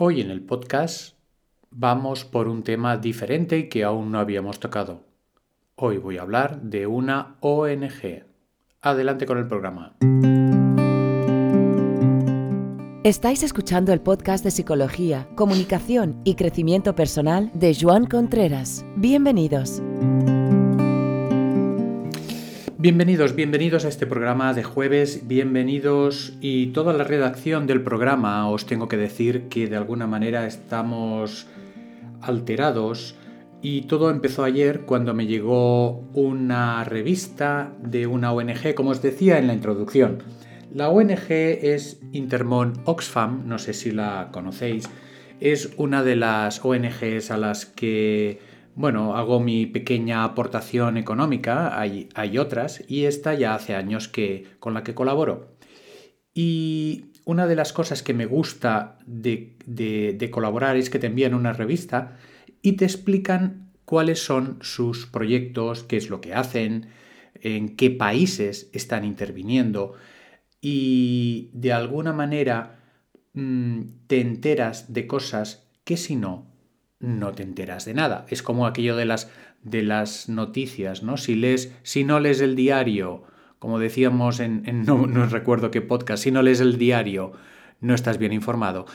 Hoy en el podcast vamos por un tema diferente y que aún no habíamos tocado. Hoy voy a hablar de una ONG. Adelante con el programa. Estáis escuchando el podcast de Psicología, Comunicación y Crecimiento Personal de Joan Contreras. Bienvenidos. Bienvenidos, bienvenidos a este programa de jueves, bienvenidos y toda la redacción del programa. Os tengo que decir que de alguna manera estamos alterados y todo empezó ayer cuando me llegó una revista de una ONG, como os decía en la introducción. La ONG es Intermon Oxfam, no sé si la conocéis, es una de las ONGs a las que bueno, hago mi pequeña aportación económica, hay, hay, otras, y esta ya hace años que, con la que colaboro. Y una de las cosas que me gusta de, de colaborar es que te envían una revista y te explican cuáles son sus proyectos, qué es lo que hacen, en qué países están interviniendo y de alguna manera mmm, te enteras de cosas que si no no te enteras de nada. Es como aquello de las, de las noticias, ¿no? Si, lees, si no lees el diario, como decíamos en, no, no recuerdo qué podcast, si no lees el diario, no estás bien informado.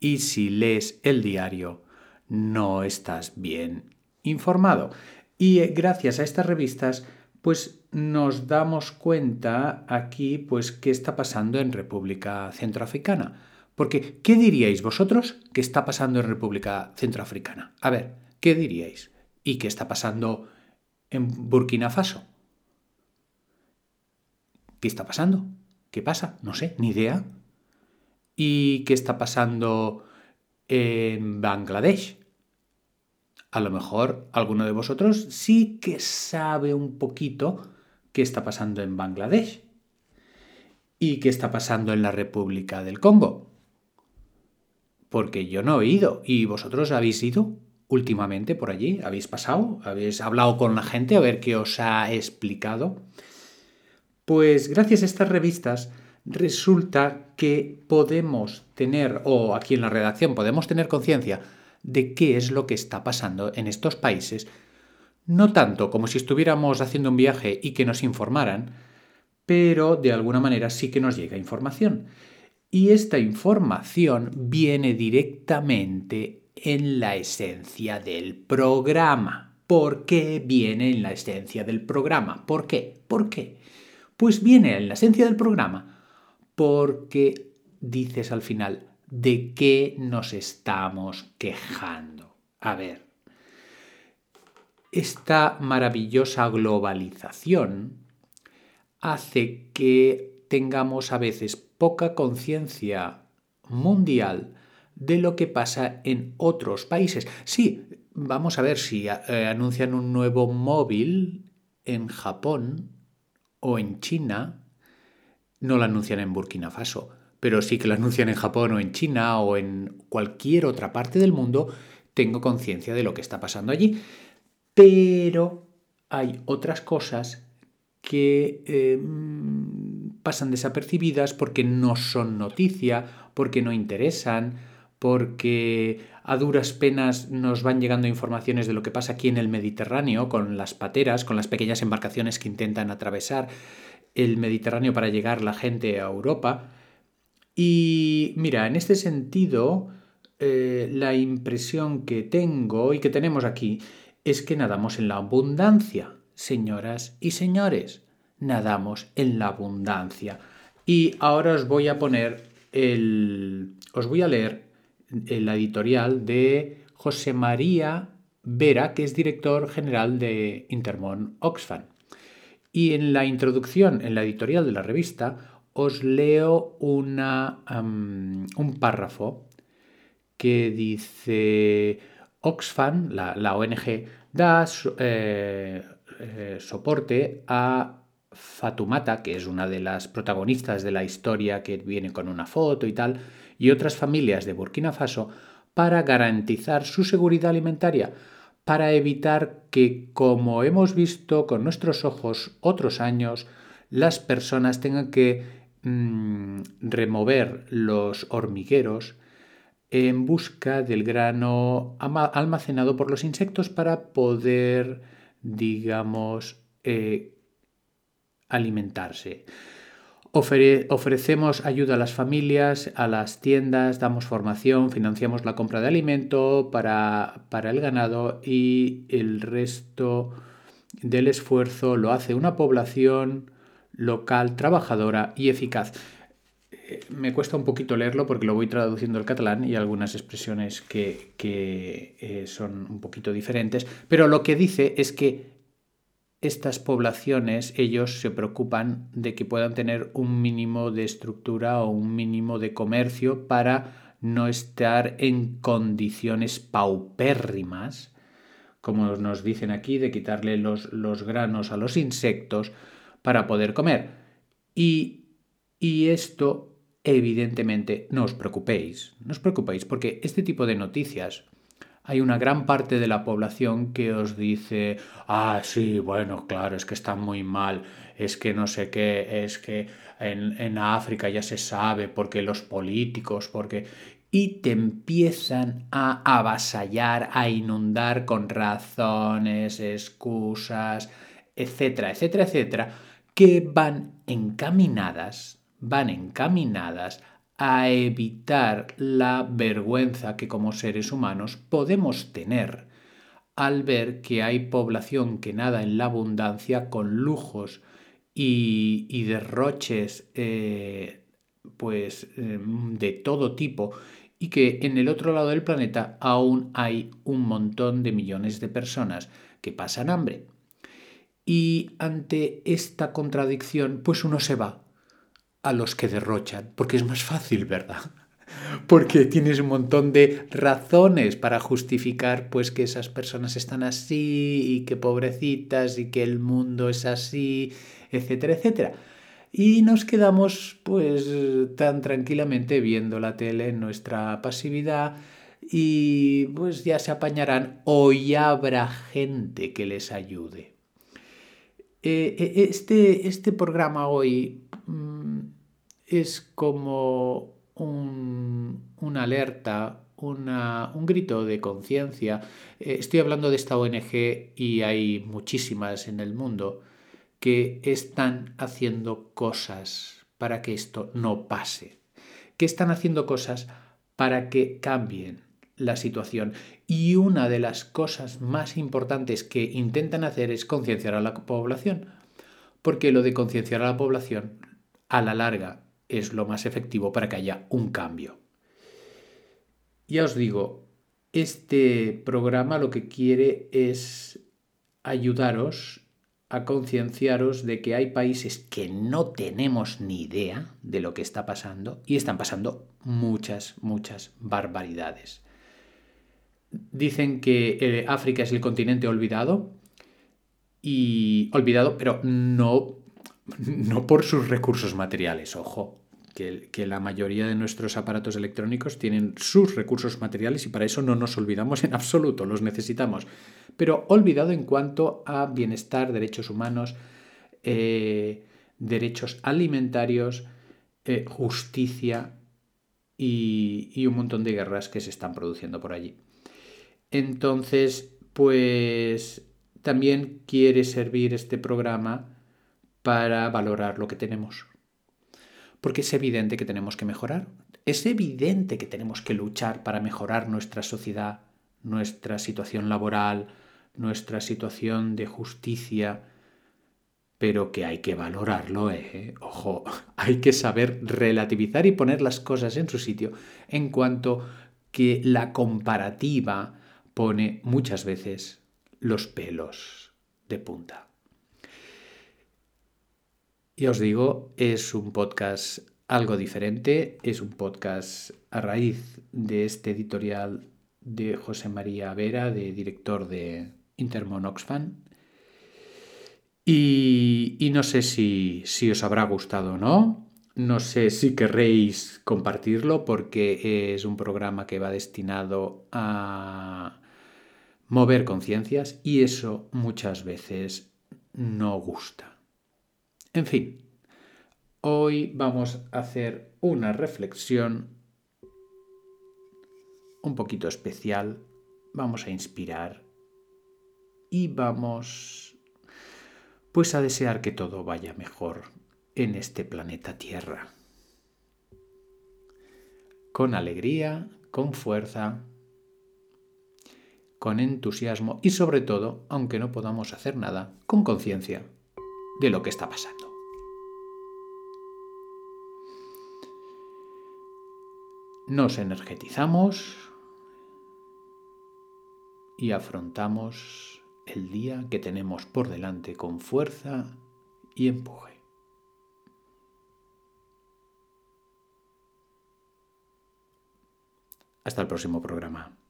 Y si lees el diario, no estás bien informado. Y eh, gracias a estas revistas, pues nos damos cuenta aquí, pues, qué está pasando en República Centroafricana porque, ¿qué diríais vosotros que está pasando en República Centroafricana? A ver, ¿qué diríais? ¿Y qué está pasando en Burkina Faso? ¿Qué está pasando? ¿Qué pasa? No sé, ni idea. ¿Y qué está pasando en Bangladesh? A lo mejor alguno de vosotros sí que sabe un poquito qué está pasando en Bangladesh. ¿Y qué está pasando en la República del Congo? Porque yo no he ido. ¿Y vosotros habéis ido últimamente por allí? ¿Habéis pasado? ¿Habéis hablado con la gente a ver qué os ha explicado? Pues gracias a estas revistas resulta que podemos tener, o aquí en la redacción podemos tener conciencia de qué es lo que está pasando en estos países, no tanto como si estuviéramos haciendo un viaje y que nos informaran, pero de alguna manera sí que nos llega información. Y esta información viene directamente en la esencia del programa. ¿Por qué viene en la esencia del programa? ¿Por qué? ¿Por qué? Pues viene en la esencia del programa porque dices al final de qué nos estamos quejando. A ver, esta maravillosa globalización hace que tengamos a veces poca conciencia mundial de lo que pasa en otros países. Sí, vamos a ver si eh, anuncian un nuevo móvil en Japón o en China, no lo anuncian en Burkina Faso, pero sí que lo anuncian en Japón o en China o en cualquier otra parte del mundo, tengo conciencia de lo que está pasando allí. Pero hay otras cosas que em, pasan desapercibidas porque no son noticia, porque no interesan, porque a duras penas nos van llegando informaciones de lo que pasa aquí en el Mediterráneo con las pateras, con las pequeñas embarcaciones que intentan atravesar el Mediterráneo para llegar la gente a Europa. Y mira, en este sentido, eh, la impresión que tengo y que tenemos aquí es que nadamos en la abundancia señoras y señores, nadamos en la abundancia. Y ahora os voy a poner el. os voy a leer la editorial de José María Vera, que es director general de Intermon Oxfam. Y en la introducción, en la editorial de la revista, os leo una, un párrafo que dice Oxfam, la, ONG, da eh, eh, soporte a Fatumata, que es una de las protagonistas de la historia que viene con una foto y tal, y otras familias de Burkina Faso para garantizar su seguridad alimentaria, para evitar que, como hemos visto con nuestros ojos otros años, las personas tengan que mm, remover los hormigueros en busca del grano almacenado por los insectos para poder, digamos, eh, alimentarse. ofrecemos ayuda a las familias, a las tiendas, damos formación, financiamos la compra de alimento para, para el ganado y el resto del esfuerzo lo hace una población local, trabajadora y eficaz. Eh, me cuesta un poquito leerlo porque lo voy traduciendo al catalán y algunas expresiones que, eh, son un poquito diferentes, pero lo que dice es que estas poblaciones, ellos se preocupan de que puedan tener un mínimo de estructura o un mínimo de comercio para no estar en condiciones paupérrimas, como nos dicen aquí, de quitarle los, los granos a los insectos para poder comer. Y, y esto, evidentemente, no os preocupéis, no os preocupéis, porque este tipo de noticias hay una gran parte de la población que os dice, ah, sí, bueno, claro, es que está muy mal, es que no sé qué, es que en, en África ya se sabe, porque los políticos, porque... Y te empiezan a avasallar, a inundar con razones, excusas, etcétera, etcétera, etcétera, que van encaminadas, van encaminadas a evitar la vergüenza que como seres humanos podemos tener al ver que hay población que nada en la abundancia con lujos y, derroches eh, pues em, de todo tipo y que en el otro lado del planeta aún hay un montón de millones de personas que pasan hambre. Y ante esta contradicción, pues uno se va a los que derrochan, porque es más fácil, ¿verdad? Porque tienes un montón de razones para justificar pues que esas personas están así y que pobrecitas y que el mundo es así, etcétera, etcétera. Y nos quedamos pues tan tranquilamente viendo la tele en nuestra pasividad y pues ya se apañarán o ya habrá gente que les ayude. Eh, eh, este, este programa hoy mm, es como una alerta, un grito de conciencia. Eh, estoy hablando de esta ONG y hay muchísimas en el mundo que están haciendo cosas para que esto no pase, que están haciendo cosas para que cambien la situación. Y una de las cosas más importantes que intentan hacer es concienciar a la población, porque lo de concienciar a la población a la larga es lo más efectivo para que haya un cambio. Ya os digo, este programa lo que quiere es ayudaros a concienciaros de que hay países que no tenemos ni idea de lo que está pasando y están pasando muchas, muchas barbaridades. Dicen que eh, África es el continente olvidado y olvidado, pero no, no por sus recursos materiales, ojo, que, la mayoría de nuestros aparatos electrónicos tienen sus recursos materiales y para eso no nos olvidamos en absoluto, los necesitamos. Pero olvidado en cuanto a bienestar, derechos humanos, eh, derechos alimentarios, eh, justicia y, y un montón de guerras que se están produciendo por allí. Entonces, pues también quiere servir este programa para valorar lo que tenemos porque es evidente que tenemos que mejorar. Es evidente que tenemos que luchar para mejorar nuestra sociedad, nuestra situación laboral, nuestra situación de justicia, pero que hay que valorarlo, ¿eh? Ojo, hay que saber relativizar y poner las cosas en su sitio en cuanto que la comparativa pone muchas veces los pelos de punta. Ya os digo, es un podcast algo diferente, es un podcast a raíz de este editorial de José María Vera, de director de Intermon Oxfam. Y, y no sé si, si os habrá gustado o no. No sé si querréis compartirlo porque es un programa que va destinado a mover conciencias y eso muchas veces no gusta. En fin, hoy vamos a hacer una reflexión un poquito especial. Vamos a inspirar y vamos pues a desear que todo vaya mejor en este planeta Tierra. Con alegría, con fuerza, con entusiasmo y sobre todo, aunque no podamos hacer nada, con conciencia de lo que está pasando. Nos energetizamos y afrontamos el día que tenemos por delante con fuerza y empuje. Hasta el próximo programa.